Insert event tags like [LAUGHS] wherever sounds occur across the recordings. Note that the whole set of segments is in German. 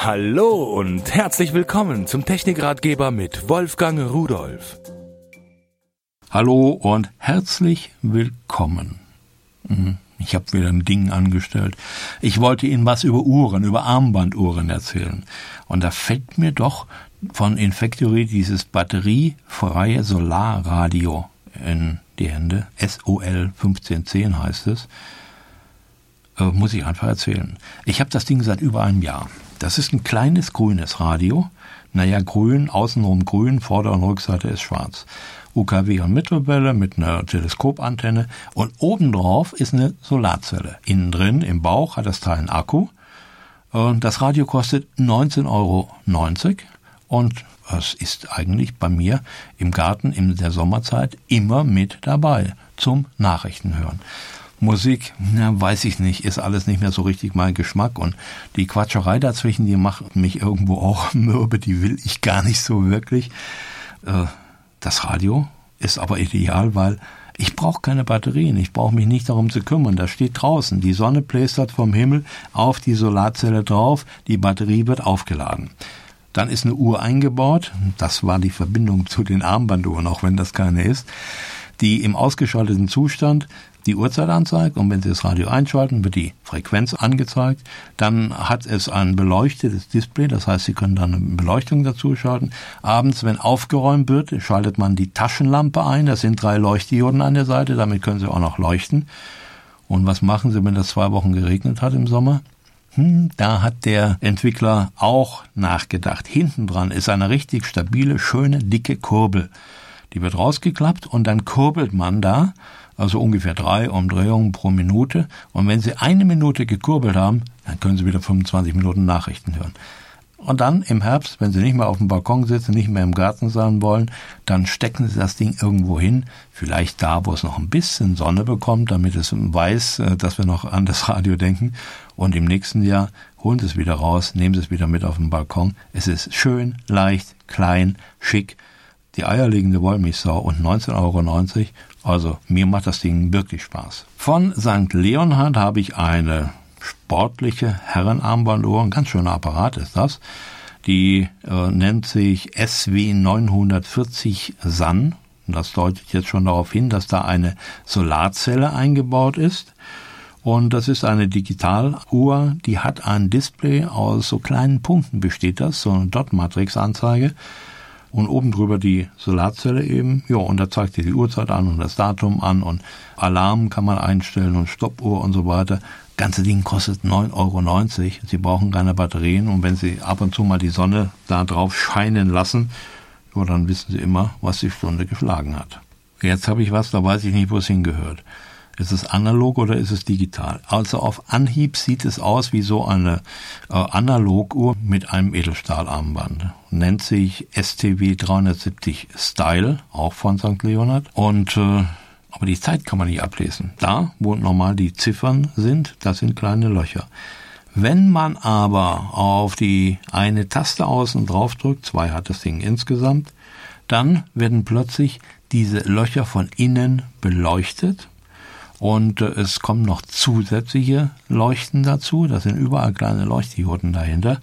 Hallo und herzlich willkommen zum Technikratgeber mit Wolfgang Rudolf. Hallo und herzlich willkommen. Mhm, ich habe wieder ein Ding angestellt. Ich wollte Ihnen was über Uhren, über Armbanduhren erzählen. Und da fällt mir doch von Infactory dieses batteriefreie Solarradio in die Hände. SOL 1510 heißt es. Äh, muss ich einfach erzählen. Ich habe das Ding seit über einem Jahr. Das ist ein kleines grünes Radio. Naja, grün, außenrum grün, Vorder- und Rückseite ist schwarz. UKW und Mittelwelle mit einer Teleskopantenne und obendrauf ist eine Solarzelle. Innen drin im Bauch hat das Teil einen Akku. Und das Radio kostet 19,90 Euro und es ist eigentlich bei mir im Garten in der Sommerzeit immer mit dabei zum Nachrichtenhören. Musik, na, weiß ich nicht, ist alles nicht mehr so richtig mein Geschmack und die Quatscherei dazwischen, die macht mich irgendwo auch [LAUGHS] mürbe, die will ich gar nicht so wirklich. Äh, das Radio ist aber ideal, weil ich brauche keine Batterien, ich brauche mich nicht darum zu kümmern. Das steht draußen. Die Sonne plästert vom Himmel auf die Solarzelle drauf, die Batterie wird aufgeladen. Dann ist eine Uhr eingebaut, das war die Verbindung zu den Armbanduhren, auch wenn das keine ist, die im ausgeschalteten Zustand die Uhrzeit anzeigt und wenn Sie das Radio einschalten, wird die Frequenz angezeigt. Dann hat es ein beleuchtetes Display, das heißt, Sie können dann eine Beleuchtung dazu schalten. Abends, wenn aufgeräumt wird, schaltet man die Taschenlampe ein. Das sind drei Leuchtdioden an der Seite, damit können Sie auch noch leuchten. Und was machen Sie, wenn das zwei Wochen geregnet hat im Sommer? Hm, da hat der Entwickler auch nachgedacht. Hinten dran ist eine richtig stabile, schöne, dicke Kurbel. Die wird rausgeklappt und dann kurbelt man da also ungefähr drei Umdrehungen pro Minute. Und wenn Sie eine Minute gekurbelt haben, dann können Sie wieder 25 Minuten Nachrichten hören. Und dann im Herbst, wenn Sie nicht mehr auf dem Balkon sitzen, nicht mehr im Garten sein wollen, dann stecken Sie das Ding irgendwo hin, vielleicht da, wo es noch ein bisschen Sonne bekommt, damit es weiß, äh, dass wir noch an das Radio denken. Und im nächsten Jahr holen Sie es wieder raus, nehmen Sie es wieder mit auf den Balkon. Es ist schön, leicht, klein, schick. Die eierlegende Wollmilchsau und 19,90 Euro also mir macht das Ding wirklich Spaß. Von St. Leonhard habe ich eine sportliche Herrenarmbanduhr, ein ganz schöner Apparat ist das. Die äh, nennt sich SW 940 SAN. Das deutet jetzt schon darauf hin, dass da eine Solarzelle eingebaut ist. Und das ist eine Digitaluhr, die hat ein Display aus so kleinen Punkten besteht das, so eine Dot-Matrix-Anzeige und oben drüber die Solarzelle eben. Ja, und da zeigt sie die Uhrzeit an und das Datum an und Alarm kann man einstellen und Stoppuhr und so weiter. Ganze Ding kostet 9,90 Euro. Sie brauchen keine Batterien und wenn Sie ab und zu mal die Sonne da drauf scheinen lassen, ja, dann wissen Sie immer, was die Stunde geschlagen hat. Jetzt habe ich was, da weiß ich nicht, wo es hingehört. Ist es analog oder ist es digital? Also auf Anhieb sieht es aus wie so eine äh, Analoguhr mit einem Edelstahlarmband. Nennt sich STW 370 Style, auch von St. Leonard. Und äh, aber die Zeit kann man nicht ablesen. Da, wo normal die Ziffern sind, das sind kleine Löcher. Wenn man aber auf die eine Taste außen drauf drückt, zwei hat das Ding insgesamt, dann werden plötzlich diese Löcher von innen beleuchtet und äh, es kommen noch zusätzliche Leuchten dazu. Da sind überall kleine Leuchtdioden dahinter.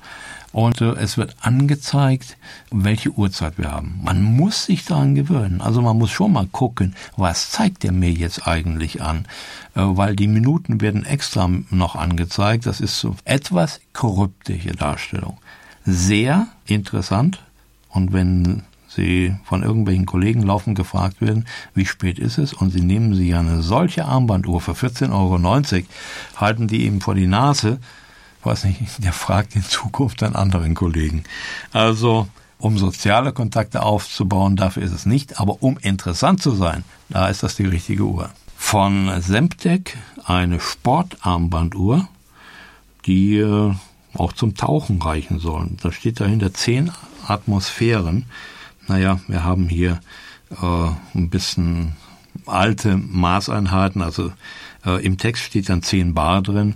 Und äh, es wird angezeigt, welche Uhrzeit wir haben. Man muss sich daran gewöhnen. Also man muss schon mal gucken, was zeigt der mir jetzt eigentlich an? Äh, weil die Minuten werden extra noch angezeigt. Das ist so etwas korruptige Darstellung. Sehr interessant. Und wenn Sie von irgendwelchen Kollegen laufen gefragt werden, wie spät ist es? Und Sie nehmen ja eine solche Armbanduhr für 14,90 Euro, halten die ihm vor die Nase. Ich weiß nicht, der fragt in Zukunft dann anderen Kollegen. Also, um soziale Kontakte aufzubauen, dafür ist es nicht, aber um interessant zu sein, da ist das die richtige Uhr. Von Semtec eine Sportarmbanduhr, die äh, auch zum Tauchen reichen sollen. Da steht dahinter 10 Atmosphären naja, wir haben hier äh, ein bisschen alte Maßeinheiten, also äh, im Text steht dann 10 Bar drin.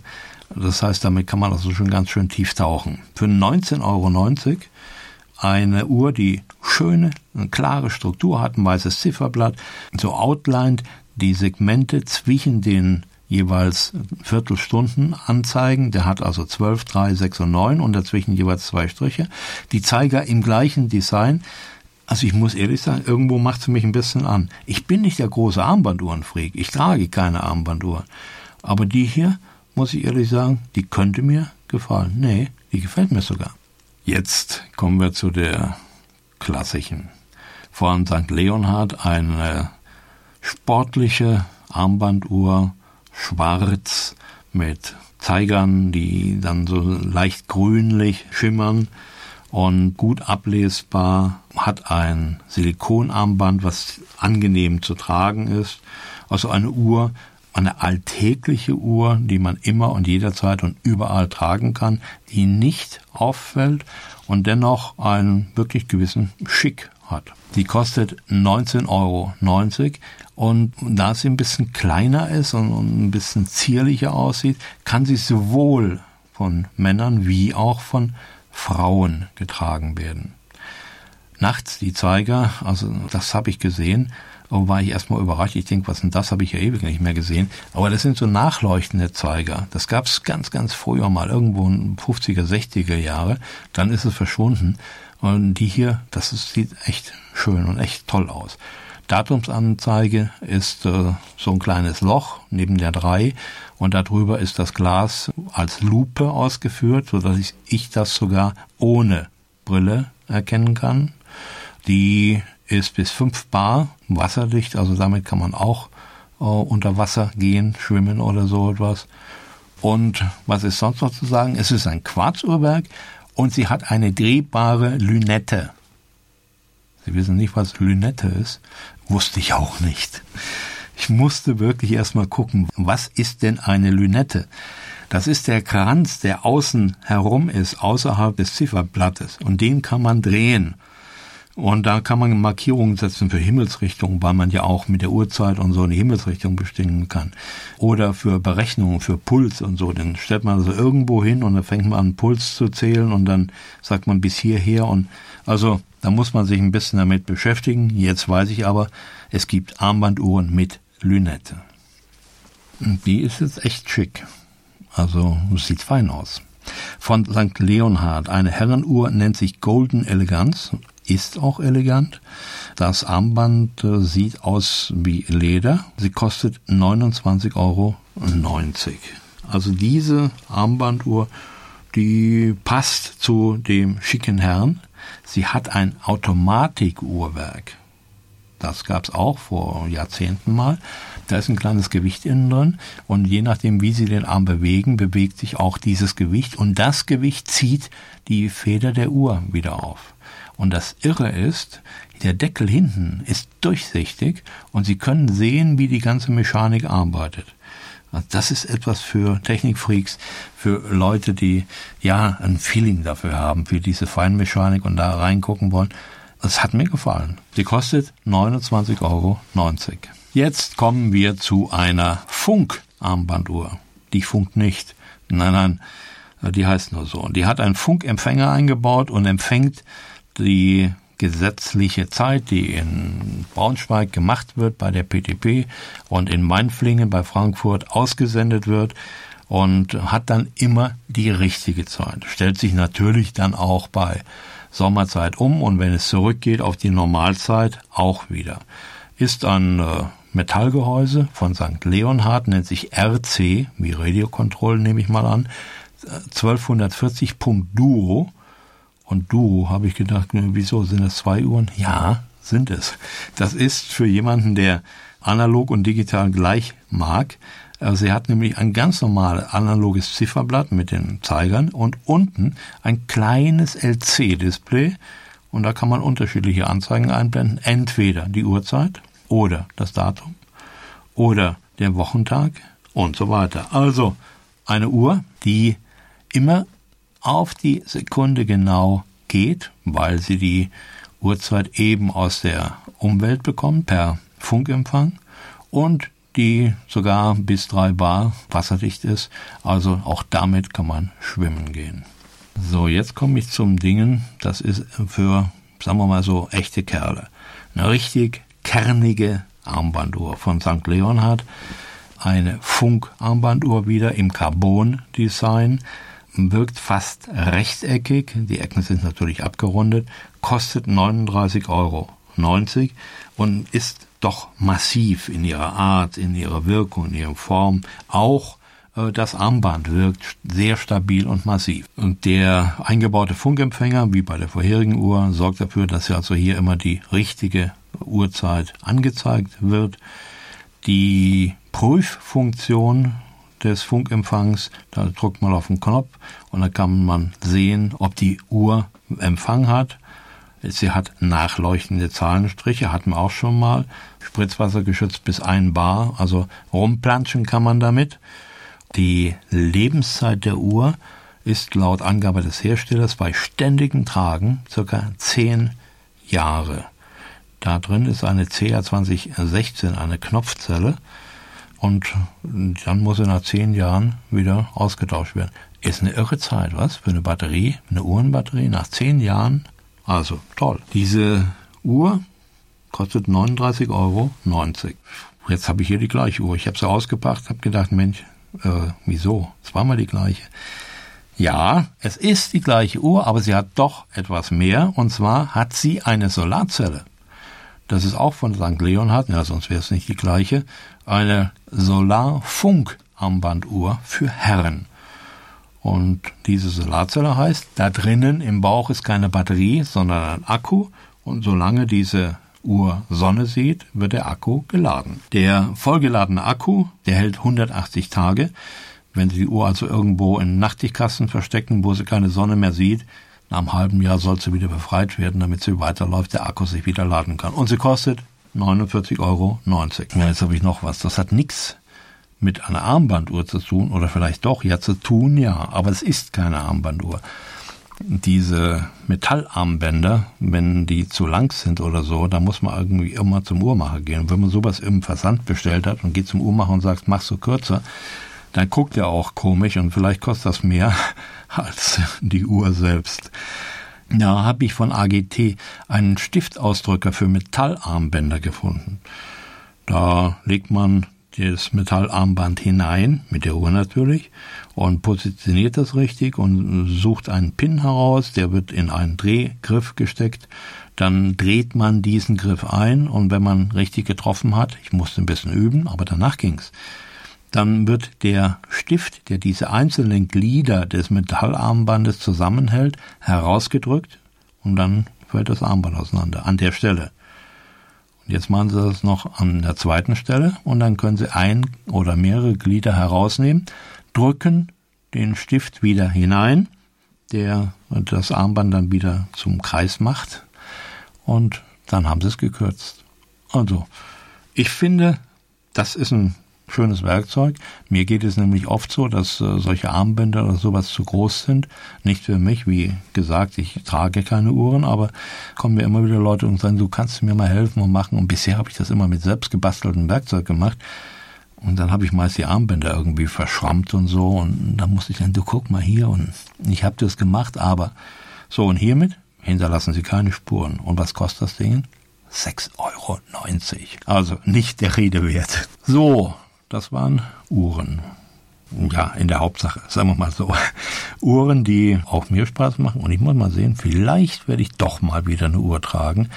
Das heißt, damit kann man also schon ganz schön tief tauchen. Für 19,90 Euro eine Uhr, die schöne, klare Struktur hat, ein weißes Zifferblatt, so outlined die Segmente zwischen den jeweils Viertelstunden anzeigen. Der hat also 12, 3, 6 und 9 und dazwischen jeweils zwei Striche. Die Zeiger im gleichen Design. Also ich muss ehrlich sagen, irgendwo macht es mich ein bisschen an. Ich bin nicht der große Armbanduhrenfreak. Ich trage keine Armbanduhren. Aber die hier, muss ich ehrlich sagen, die könnte mir gefallen. Nee, die gefällt mir sogar. Jetzt kommen wir zu der klassischen. Von St. Leonhard eine sportliche Armbanduhr, schwarz mit Zeigern, die dann so leicht grünlich schimmern und gut ablesbar, hat ein Silikonarmband, was angenehm zu tragen ist. Also eine Uhr, eine alltägliche Uhr, die man immer und jederzeit und überall tragen kann, die nicht auffällt und dennoch einen wirklich gewissen Schick hat. Die kostet 19,90 Euro und da sie ein bisschen kleiner ist und ein bisschen zierlicher aussieht, kann sie sowohl von Männern wie auch von Frauen getragen werden. Nachts die Zeiger, also das habe ich gesehen, war ich erstmal überrascht. Ich denke, was denn das, habe ich ja ewig nicht mehr gesehen. Aber das sind so nachleuchtende Zeiger. Das gab es ganz, ganz früher mal, irgendwo in 50er, 60er Jahre. Dann ist es verschwunden. Und die hier, das ist, sieht echt schön und echt toll aus. Datumsanzeige ist äh, so ein kleines Loch neben der 3 und darüber ist das Glas als Lupe ausgeführt, so dass ich, ich das sogar ohne Brille erkennen kann. Die ist bis 5 Bar wasserdicht, also damit kann man auch äh, unter Wasser gehen, schwimmen oder so etwas. Und was ist sonst noch zu sagen? Es ist ein Quarzuhrwerk und sie hat eine drehbare Lünette. Sie wissen nicht, was Lünette ist. Wusste ich auch nicht. Ich musste wirklich erstmal gucken, was ist denn eine Lünette? Das ist der Kranz, der außen herum ist, außerhalb des Zifferblattes. Und den kann man drehen. Und da kann man Markierungen setzen für Himmelsrichtungen, weil man ja auch mit der Uhrzeit und so eine Himmelsrichtung bestimmen kann. Oder für Berechnungen, für Puls und so. Dann stellt man also irgendwo hin und dann fängt man an, Puls zu zählen und dann sagt man bis hierher und also da muss man sich ein bisschen damit beschäftigen. Jetzt weiß ich aber, es gibt Armbanduhren mit Lünette. Und die ist jetzt echt schick. Also sieht fein aus. Von St. Leonhard, eine Herrenuhr nennt sich Golden Elegance ist auch elegant. Das Armband äh, sieht aus wie Leder. Sie kostet 29,90 Euro. Also diese Armbanduhr, die passt zu dem schicken Herrn. Sie hat ein Automatikuhrwerk. Das gab's auch vor Jahrzehnten mal. Da ist ein kleines Gewicht innen drin und je nachdem, wie Sie den Arm bewegen, bewegt sich auch dieses Gewicht und das Gewicht zieht die Feder der Uhr wieder auf. Und das Irre ist, der Deckel hinten ist durchsichtig und Sie können sehen, wie die ganze Mechanik arbeitet. Das ist etwas für Technikfreaks, für Leute, die ja ein Feeling dafür haben, für diese Feinmechanik und da reingucken wollen. Das hat mir gefallen. Sie kostet 29,90 Euro. Jetzt kommen wir zu einer Funkarmbanduhr. Die funkt nicht. Nein, nein, die heißt nur so. Die hat einen Funkempfänger eingebaut und empfängt die gesetzliche Zeit, die in Braunschweig gemacht wird bei der PTP und in Mainflingen bei Frankfurt ausgesendet wird und hat dann immer die richtige Zeit. Stellt sich natürlich dann auch bei Sommerzeit um und wenn es zurückgeht auf die Normalzeit auch wieder. Ist ein äh, Metallgehäuse von St. Leonhard, nennt sich RC, wie Radio Control nehme ich mal an, 1240 Duo und Duo habe ich gedacht, wieso sind das zwei Uhren? Ja, sind es. Das ist für jemanden, der analog und digital gleich mag. Also sie hat nämlich ein ganz normales analoges Zifferblatt mit den Zeigern und unten ein kleines LC-Display und da kann man unterschiedliche Anzeigen einblenden. Entweder die Uhrzeit oder das Datum oder der Wochentag und so weiter. Also eine Uhr, die immer auf die Sekunde genau geht, weil sie die Uhrzeit eben aus der Umwelt bekommt per Funkempfang und die sogar bis drei Bar wasserdicht ist. Also auch damit kann man schwimmen gehen. So, jetzt komme ich zum Dingen, das ist für, sagen wir mal so, echte Kerle. Eine richtig kernige Armbanduhr von St. Leonhard. eine Funkarmbanduhr wieder im Carbon-Design, wirkt fast rechteckig, die Ecken sind natürlich abgerundet, kostet 39,90 Euro und ist doch massiv in ihrer Art, in ihrer Wirkung, in ihrer Form. Auch äh, das Armband wirkt sehr stabil und massiv. Und der eingebaute Funkempfänger, wie bei der vorherigen Uhr, sorgt dafür, dass ja also hier immer die richtige Uhrzeit angezeigt wird. Die Prüffunktion des Funkempfangs, da drückt man auf den Knopf und dann kann man sehen, ob die Uhr Empfang hat. Sie hat nachleuchtende Zahlenstriche, hatten wir auch schon mal. Spritzwasser geschützt bis ein Bar, also rumplanschen kann man damit. Die Lebenszeit der Uhr ist laut Angabe des Herstellers bei ständigem Tragen circa zehn Jahre. Da drin ist eine CA2016, eine Knopfzelle, und dann muss sie nach zehn Jahren wieder ausgetauscht werden. Ist eine irre Zeit, was? Für eine Batterie, eine Uhrenbatterie nach zehn Jahren. Also toll. Diese Uhr kostet 39,90 Euro. Jetzt habe ich hier die gleiche Uhr. Ich habe sie ausgepackt, habe gedacht, Mensch, äh, wieso? Zweimal die gleiche. Ja, es ist die gleiche Uhr, aber sie hat doch etwas mehr. Und zwar hat sie eine Solarzelle. Das ist auch von St. Leonhard, ja, sonst wäre es nicht die gleiche, eine Solarfunk-Armbanduhr für Herren. Und diese Solarzelle heißt, da drinnen im Bauch ist keine Batterie, sondern ein Akku. Und solange diese Uhr Sonne sieht, wird der Akku geladen. Der vollgeladene Akku, der hält 180 Tage. Wenn Sie die Uhr also irgendwo in Nachtigkasten verstecken, wo sie keine Sonne mehr sieht, nach einem halben Jahr soll sie wieder befreit werden, damit sie weiterläuft, der Akku sich wieder laden kann. Und sie kostet 49,90 Euro. Ja, jetzt habe ich noch was. Das hat nichts mit einer Armbanduhr zu tun, oder vielleicht doch, ja zu tun, ja, aber es ist keine Armbanduhr. Diese Metallarmbänder, wenn die zu lang sind oder so, da muss man irgendwie immer zum Uhrmacher gehen. Und wenn man sowas im Versand bestellt hat und geht zum Uhrmacher und sagt, machst du kürzer, dann guckt er auch komisch und vielleicht kostet das mehr als die Uhr selbst. Da habe ich von AGT einen Stiftausdrücker für Metallarmbänder gefunden. Da legt man das Metallarmband hinein, mit der Uhr natürlich, und positioniert das richtig und sucht einen Pin heraus, der wird in einen Drehgriff gesteckt. Dann dreht man diesen Griff ein und wenn man richtig getroffen hat, ich musste ein bisschen üben, aber danach ging's, dann wird der Stift, der diese einzelnen Glieder des Metallarmbandes zusammenhält, herausgedrückt und dann fällt das Armband auseinander an der Stelle. Und jetzt machen Sie das noch an der zweiten Stelle und dann können Sie ein oder mehrere Glieder herausnehmen, drücken den Stift wieder hinein, der das Armband dann wieder zum Kreis macht und dann haben Sie es gekürzt. Also, ich finde, das ist ein schönes Werkzeug. Mir geht es nämlich oft so, dass äh, solche Armbänder oder sowas zu groß sind. Nicht für mich, wie gesagt, ich trage keine Uhren, aber kommen mir immer wieder Leute und sagen, du kannst mir mal helfen und machen. Und bisher habe ich das immer mit selbst gebasteltem Werkzeug gemacht. Und dann habe ich meist die Armbänder irgendwie verschrammt und so. Und dann musste ich dann, du guck mal hier und ich habe das gemacht, aber so und hiermit hinterlassen sie keine Spuren. Und was kostet das Ding? 6,90 Euro. Also nicht der Rede wert. So, das waren Uhren. Ja, in der Hauptsache, sagen wir mal so. Uhren, die auch mir Spaß machen. Und ich muss mal sehen, vielleicht werde ich doch mal wieder eine Uhr tragen.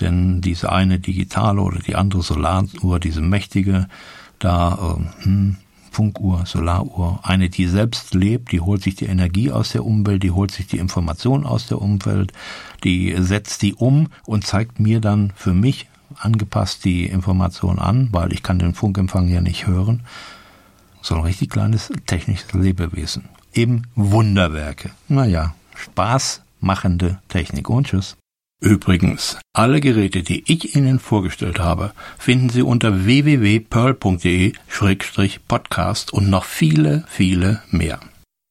Denn diese eine digitale oder die andere Solaruhr, diese mächtige, da, äh, hm, Funkuhr, Solaruhr, eine, die selbst lebt, die holt sich die Energie aus der Umwelt, die holt sich die Information aus der Umwelt, die setzt die um und zeigt mir dann für mich angepasst die Information an, weil ich kann den Funkempfang ja nicht hören. So ein richtig kleines technisches Lebewesen. Eben Wunderwerke. Naja, spaßmachende Technik. Und tschüss. Übrigens, alle Geräte, die ich Ihnen vorgestellt habe, finden Sie unter www.pearl.de-podcast und noch viele, viele mehr.